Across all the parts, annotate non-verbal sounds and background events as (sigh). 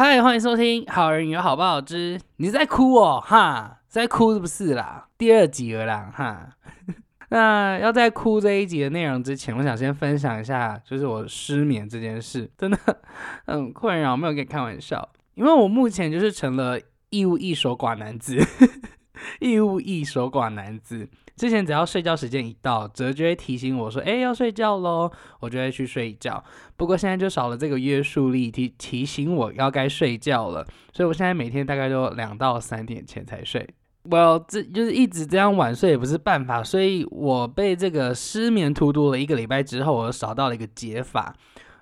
嗨，欢迎收听《好人有好报之》，你在哭哦，哈，在哭是不是啦？第二集了啦，哈。(laughs) 那要在哭这一集的内容之前，我想先分享一下，就是我失眠这件事，真的很困扰，没有跟你开玩笑，因为我目前就是成了一无一手寡男子，义务役守寡男子。之前只要睡觉时间一到，哲就会提醒我说：“哎，要睡觉喽。”我就会去睡觉。不过现在就少了这个约束力，提提醒我要该睡觉了。所以我现在每天大概都两到三点前才睡。Well，这就是一直这样晚睡也不是办法，所以我被这个失眠荼毒了一个礼拜之后，我找到了一个解法。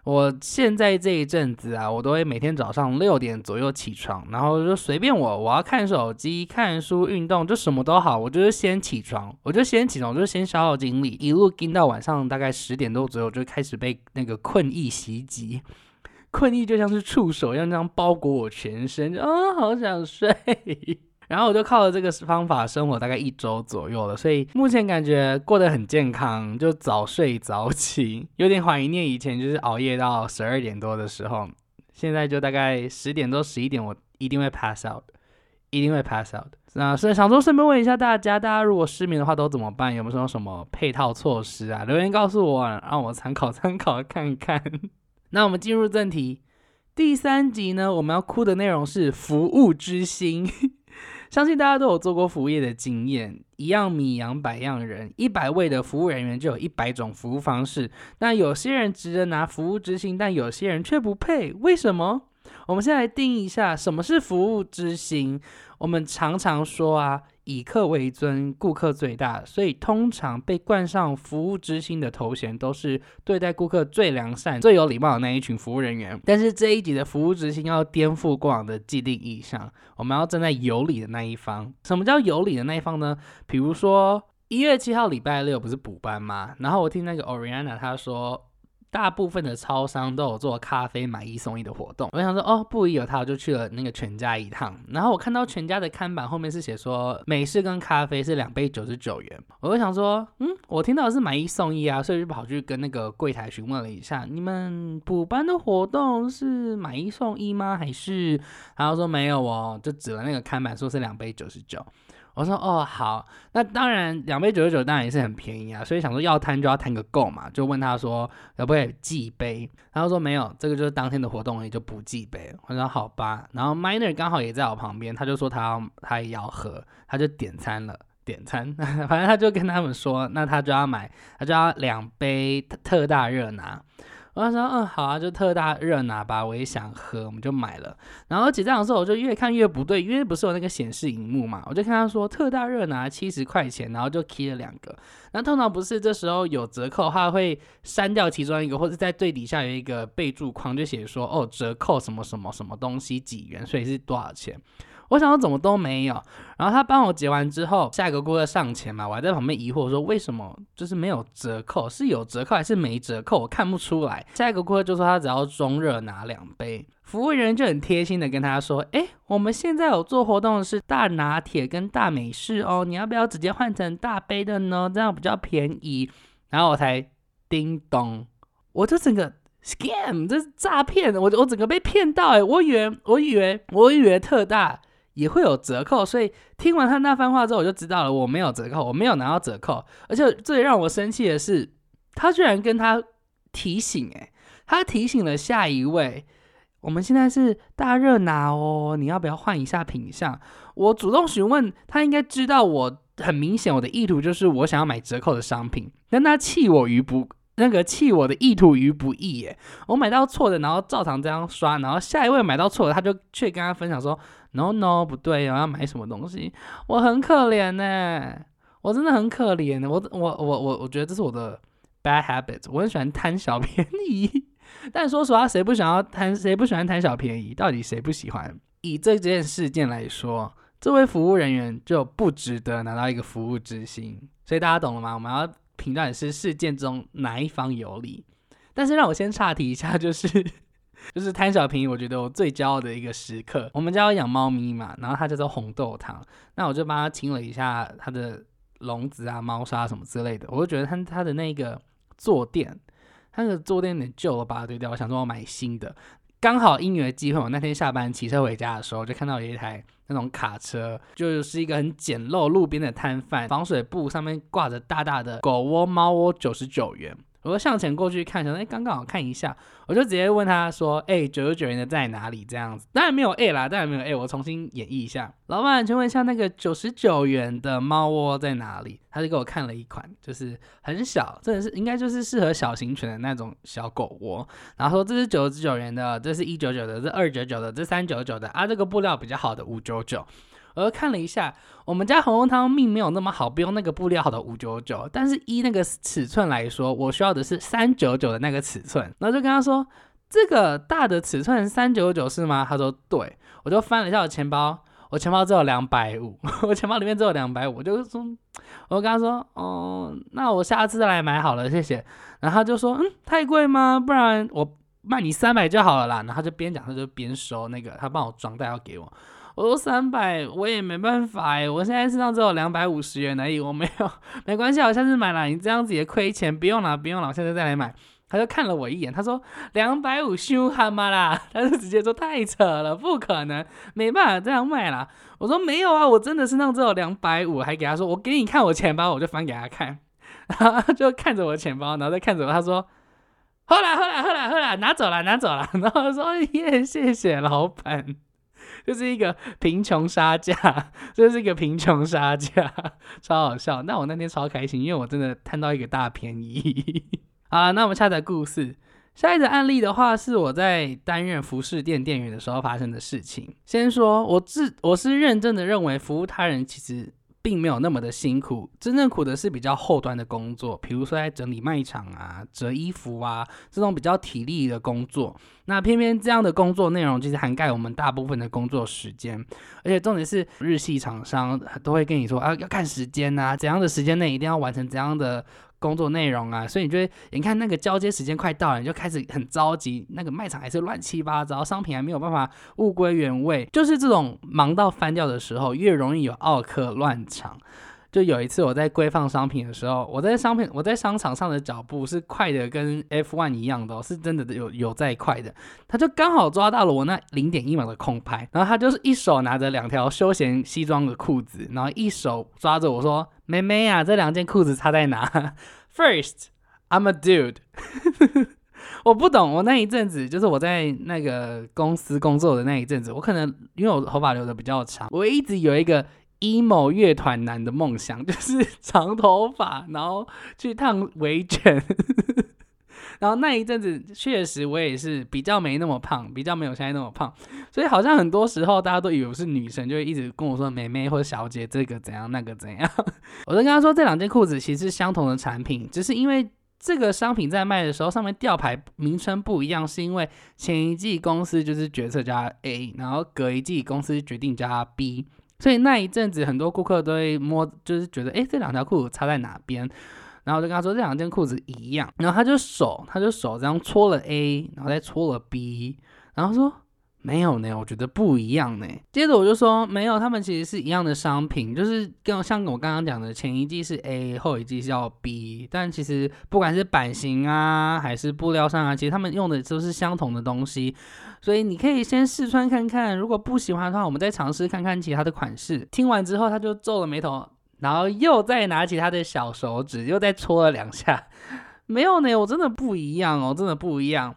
我现在这一阵子啊，我都会每天早上六点左右起床，然后就随便我，我要看手机、看书、运动，就什么都好，我就是先起床，我就先起床，我就先消耗精力，一路盯到晚上大概十点多左右，就开始被那个困意袭击，困意就像是触手一样，这样包裹我全身，啊，好想睡。然后我就靠着这个方法生活大概一周左右了，所以目前感觉过得很健康，就早睡早起，有点怀念以前就是熬夜到十二点多的时候。现在就大概十点多十一点，我一定会 pass out，一定会 pass out。那所以想说顺便问一下大家，大家如果失眠的话都怎么办？有没有什么配套措施啊？留言告诉我，让我参考 (laughs) 参考看看。那我们进入正题，第三集呢，我们要哭的内容是服务之心。相信大家都有做过服务业的经验，一样米养百样人，一百位的服务人员就有一百种服务方式。那有些人值得拿服务之心，但有些人却不配，为什么？我们先来定义一下什么是服务之心。我们常常说啊。以客为尊，顾客最大，所以通常被冠上服务之星的头衔，都是对待顾客最良善、最有礼貌的那一群服务人员。但是这一集的服务之星要颠覆过往的既定印象，我们要站在有理的那一方。什么叫有理的那一方呢？比如说一月七号礼拜六不是补班吗？然后我听那个 Oriana 他说。大部分的超商都有做咖啡买一送一的活动，我想说哦，不一有他，我就去了那个全家一趟。然后我看到全家的看板后面是写说美式跟咖啡是两杯九十九元，我就想说，嗯，我听到是买一送一啊，所以就跑去跟那个柜台询问了一下，你们补班的活动是买一送一吗？还是？然后说没有哦，就指了那个看板说是两杯九十九。我说哦好，那当然两杯九十九当然也是很便宜啊，所以想说要摊就要摊个够嘛，就问他说可不可以寄杯，他说没有，这个就是当天的活动，也就不寄杯。我说好吧，然后 Miner 刚好也在我旁边，他就说他要他也要喝，他就点餐了，点餐，(laughs) 反正他就跟他们说，那他就要买，他就要两杯特大热拿。我就说，嗯，好啊，就特大热拿吧，我也想喝，我们就买了。然后结账的时候，我就越看越不对，因为不是有那个显示荧幕嘛，我就看他说特大热拿七十块钱，然后就 key 了两个。那通常不是这时候有折扣的话，会删掉其中一个，或者在最底下有一个备注框，就写说哦折扣什么什么什么东西几元，所以是多少钱。我想说怎么都没有，然后他帮我结完之后，下一个顾客上前嘛，我还在旁边疑惑说为什么就是没有折扣，是有折扣还是没折扣，我看不出来。下一个顾客就说他只要中热拿两杯，服务员就很贴心的跟他说，哎，我们现在有做活动是大拿铁跟大美式哦，你要不要直接换成大杯的呢？这样比较便宜。然后我才叮咚，我就整个 scam，这是诈骗，我我整个被骗到哎，我以为我以为我以为特大。也会有折扣，所以听完他那番话之后，我就知道了，我没有折扣，我没有拿到折扣。而且最让我生气的是，他居然跟他提醒，诶，他提醒了下一位，我们现在是大热拿哦，你要不要换一下品相？我主动询问他，应该知道我很明显，我的意图就是我想要买折扣的商品，但他弃我于不。那个弃我的意图于不义耶，我买到错的，然后照常这样刷，然后下一位买到错的，他就却跟他分享说，no no 不对，我要买什么东西，我很可怜呢，我真的很可怜的，我我我我我觉得这是我的 bad habit，我很喜欢贪小便宜，但说实话，谁不想要贪，谁不喜欢贪小便宜？到底谁不喜欢？以这件事件来说，这位服务人员就不值得拿到一个服务之星，所以大家懂了吗？我们要。评断是事件中哪一方有理，但是让我先岔题一下，就是就是贪小便宜，我觉得我最骄傲的一个时刻。我们家有养猫咪嘛，然后它叫做红豆汤，那我就帮它清了一下它的笼子啊、猫砂什么之类的。我就觉得它它的那个坐垫，它的坐垫有点旧了，把它丢掉。我想说我买新的。刚好因缘机会，我那天下班骑车回家的时候，就看到有一台那种卡车，就是一个很简陋路边的摊贩，防水布上面挂着大大的狗窝、猫窝，九十九元。我就向前过去看，想说，哎，刚刚好看一下，我就直接问他说，哎，九十九元的在哪里？这样子，当然没有 A 啦，当然没有 A，我重新演绎一下。老板，请问一下，那个九十九元的猫窝在哪里？他就给我看了一款，就是很小，真的是应该就是适合小型犬的那种小狗窝。然后说这是九十九元的，这是一九九的，这二九九的，这三九九的啊，这个布料比较好的五九九。我又看了一下，我们家红红汤命没有那么好，不用那个布料好的五九九，但是依那个尺寸来说，我需要的是三九九的那个尺寸。然后就跟他说，这个大的尺寸三九九是吗？他说对。我就翻了一下我钱包，我钱包只有两百五，(laughs) 我钱包里面只有两百五，我就说，我跟他说，哦，那我下次再来买好了，谢谢。然后他就说，嗯，太贵吗？不然我卖你三百就好了啦。然后他就边讲他就边收那个，他帮我装袋要给我。我说三百，我也没办法哎，我现在身上只有两百五十元而已，我没有，没关系，我下次买了，你这样子也亏钱，不用了，不用了，我现在再来买。他就看了我一眼，他说两百五修蛤蟆啦，(laughs) 他就直接说太扯了，不可能，没办法这样卖啦。我说没有啊，我真的身上只有两百五，还给他说我给你看我钱包，我就翻给他看，(laughs) 然后就看着我钱包，然后再看着我，他说后来后来后来后来拿走了拿走了，(laughs) 然后说耶谢谢老板。就是一个贫穷杀价，这是一个贫穷杀价，超好笑。那我那天超开心，因为我真的贪到一个大便宜。(laughs) 好了，那我们下载故事。下一个案例的话，是我在担任服饰店店员的时候发生的事情。先说，我自我是认真的认为，服务他人其实。并没有那么的辛苦，真正苦的是比较后端的工作，比如说在整理卖场啊、折衣服啊这种比较体力的工作。那偏偏这样的工作内容就是涵盖我们大部分的工作时间，而且重点是日系厂商都会跟你说啊，要看时间啊，怎样的时间内一定要完成怎样的。工作内容啊，所以你觉得，你看那个交接时间快到了，你就开始很着急。那个卖场还是乱七八糟，商品还没有办法物归原位，就是这种忙到翻掉的时候，越容易有奥客乱场。就有一次我在归放商品的时候，我在商品我在商场上的脚步是快的，跟 F1 一样的，是真的有有在快的。他就刚好抓到了我那零点一秒的空拍，然后他就是一手拿着两条休闲西装的裤子，然后一手抓着我说：“妹妹啊，这两件裤子差在哪？” First, I'm a dude。(laughs) 我不懂，我那一阵子就是我在那个公司工作的那一阵子，我可能因为我头发留的比较长，我一直有一个。Emo 乐团男的梦想 (laughs) 就是长头发，然后去烫围卷。(laughs) 然后那一阵子确实我也是比较没那么胖，比较没有现在那么胖，所以好像很多时候大家都以为我是女生，就会一直跟我说“妹妹”或者“小姐”这个怎样那个怎样。(laughs) 我就跟他说这两件裤子其实是相同的产品，只是因为这个商品在卖的时候上面吊牌名称不一样，是因为前一季公司就是决策加 A，然后隔一季公司决定加 B。所以那一阵子，很多顾客都会摸，就是觉得，哎，这两条裤子差在哪边？然后我就跟他说，这两件裤子一样。然后他就手，他就手这样搓了 A，然后再搓了 B，然后说。没有呢，我觉得不一样呢。接着我就说，没有，他们其实是一样的商品，就是跟像我刚刚讲的，前一季是 A，后一季是叫 B，但其实不管是版型啊，还是布料上啊，其实他们用的都是相同的东西，所以你可以先试穿看看，如果不喜欢的话，我们再尝试看看其他的款式。听完之后，他就皱了眉头，然后又再拿起他的小手指，又再搓了两下。没有呢，我真的不一样哦，真的不一样。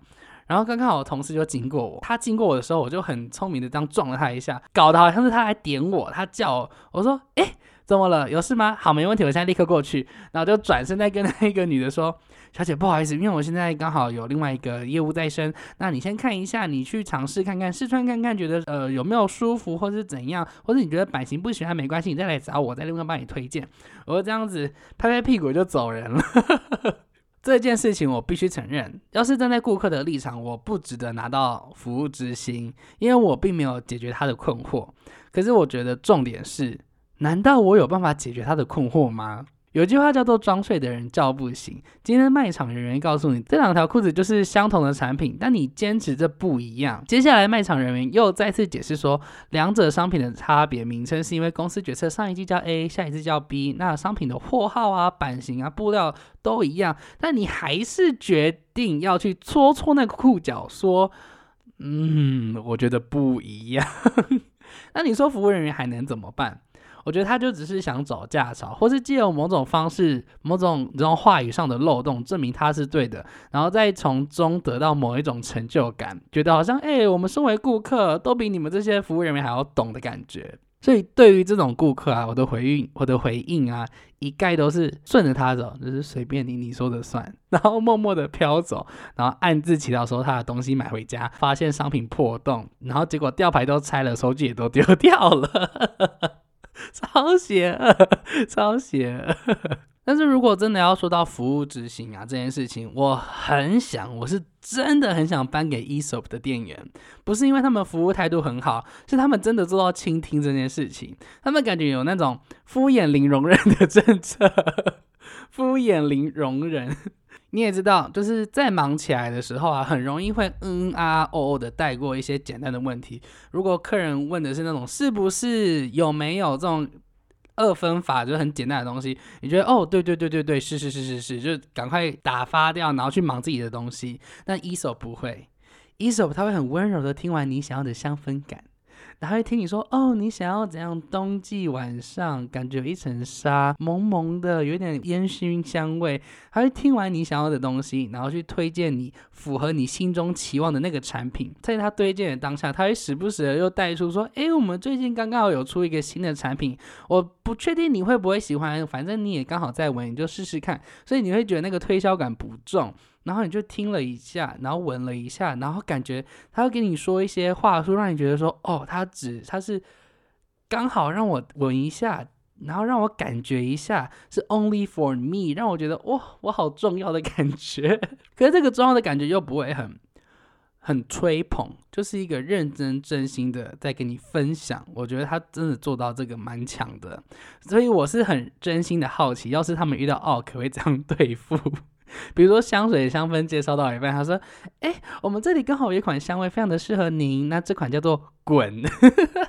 然后刚刚我同事就经过我，他经过我的时候，我就很聪明的这样撞了他一下，搞得好像是他来点我，他叫我，我说，哎，怎么了？有事吗？好，没问题，我现在立刻过去。然后就转身再跟那个女的说，小姐不好意思，因为我现在刚好有另外一个业务在身，那你先看一下，你去尝试看看，试穿看看，觉得呃有没有舒服，或是怎样，或者你觉得版型不喜欢没关系，你再来找我，再另外帮你推荐。我就这样子拍拍屁股就走人了。这件事情我必须承认，要是站在顾客的立场，我不值得拿到服务之星，因为我并没有解决他的困惑。可是我觉得重点是，难道我有办法解决他的困惑吗？有句话叫做“装睡的人叫不醒”。今天卖场人员告诉你，这两条裤子就是相同的产品，但你坚持这不一样。接下来卖场人员又再次解释说，两者商品的差别名称是因为公司决策上一季叫 A，下一季叫 B，那商品的货号啊、版型啊、布料都一样，但你还是决定要去搓搓那个裤脚，说嗯，我觉得不一样。(laughs) 那你说服务人员还能怎么办？我觉得他就只是想找架吵，或是借由某种方式、某种这种话语上的漏洞，证明他是对的，然后再从中得到某一种成就感，觉得好像哎，我们身为顾客都比你们这些服务人员还要懂的感觉。所以对于这种顾客啊，我的回应、我的回应啊，一概都是顺着他走，就是随便你，你说的算，(laughs) 然后默默的飘走，然后暗自祈祷说他的东西买回家，发现商品破洞，然后结果吊牌都拆了，手机也都丢掉了。超邪恶，超邪恶。(laughs) 但是如果真的要说到服务执行啊这件事情，我很想，我是真的很想颁给 ESOP 的店员，不是因为他们服务态度很好，是他们真的做到倾听这件事情，他们感觉有那种敷衍零容忍的政策，敷衍零容忍。你也知道，就是在忙起来的时候啊，很容易会嗯啊哦哦的带过一些简单的问题。如果客人问的是那种是不是有没有这种二分法，就是很简单的东西，你觉得哦对对对对对是是是是是，就赶快打发掉，然后去忙自己的东西。但一手不会，一手他会很温柔的听完你想要的香氛感。他会听你说哦，你想要怎样？冬季晚上感觉有一层纱，蒙蒙的，有点烟熏香味。他会听完你想要的东西，然后去推荐你符合你心中期望的那个产品。在他推荐的当下，他会时不时的又带出说：“哎，我们最近刚刚好有出一个新的产品，我不确定你会不会喜欢，反正你也刚好在闻，你就试试看。”所以你会觉得那个推销感不重。然后你就听了一下，然后闻了一下，然后感觉他会跟你说一些话术，让你觉得说，哦，他只他是刚好让我闻一下，然后让我感觉一下是 only for me，让我觉得哇，我好重要的感觉。(laughs) 可是这个重要的感觉又不会很很吹捧，就是一个认真真心的在跟你分享。我觉得他真的做到这个蛮强的，所以我是很真心的好奇，要是他们遇到哦，可不可以这样对付？(laughs) 比如说香水香氛介绍到一半，他说：“哎，我们这里刚好有一款香味，非常的适合您。那这款叫做滚，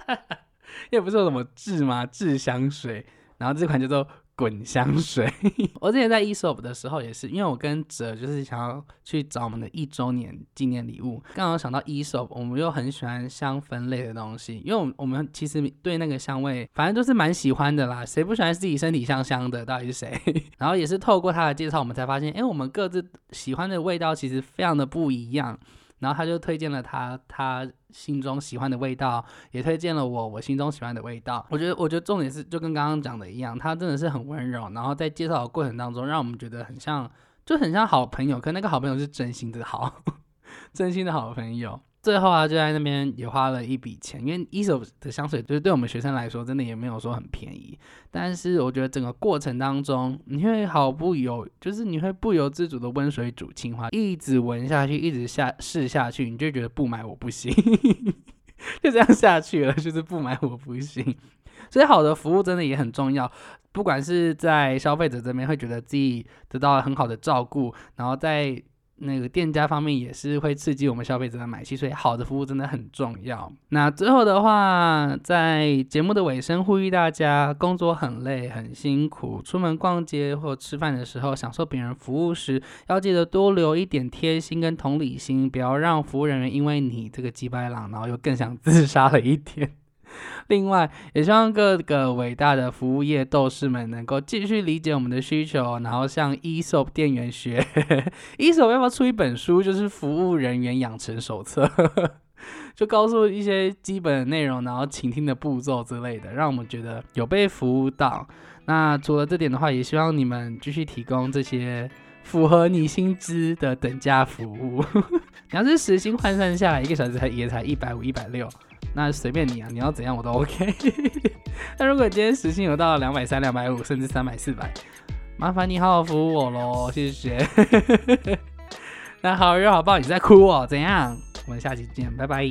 (laughs) 也不是什么智吗？智香水。然后这款叫做。”滚香水，(laughs) 我之前在 ESOP 的时候也是，因为我跟哲就是想要去找我们的一周年纪念礼物，刚好想到 ESOP，我们又很喜欢香氛类的东西，因为我我们其实对那个香味，反正都是蛮喜欢的啦，谁不喜欢自己身体香香的？到底是谁？(laughs) 然后也是透过他的介绍，我们才发现，哎，我们各自喜欢的味道其实非常的不一样。然后他就推荐了他他心中喜欢的味道，也推荐了我我心中喜欢的味道。我觉得我觉得重点是就跟刚刚讲的一样，他真的是很温柔。然后在介绍的过程当中，让我们觉得很像就很像好朋友，可那个好朋友是真心的好，(laughs) 真心的好朋友。最后啊，就在那边也花了一笔钱，因为一手的香水就是对我们学生来说，真的也没有说很便宜。但是我觉得整个过程当中，你会毫不由，就是你会不由自主的温水煮青蛙，一直闻下去，一直下试下去，你就觉得不买我不行，(laughs) 就这样下去了，就是不买我不行。所以好的服务真的也很重要，不管是在消费者这边会觉得自己得到了很好的照顾，然后在。那个店家方面也是会刺激我们消费者的买气，所以好的服务真的很重要。那最后的话，在节目的尾声，呼吁大家工作很累很辛苦，出门逛街或吃饭的时候，享受别人服务时，要记得多留一点贴心跟同理心，不要让服务人员因为你这个鸡白狼，然后又更想 (laughs) 自杀了一点。另外，也希望各个伟大的服务业斗士们能够继续理解我们的需求，然后向 ESOP 店员学。(laughs) ESOP 要不要出一本书，就是服务人员养成手册，(laughs) 就告诉一些基本的内容，然后倾听的步骤之类的，让我们觉得有被服务到。那除了这点的话，也希望你们继续提供这些符合你薪资的等价服务。(laughs) 你要是时薪换算下来，一个小时才也才一百五、一百六。那随便你啊，你要怎样我都 OK。(laughs) 那如果今天时薪有到两百三、两百五，甚至三百、四百，麻烦你好好服务我喽，谢谢。(laughs) 那好人好报，你在哭哦？怎样？我们下期见，拜拜。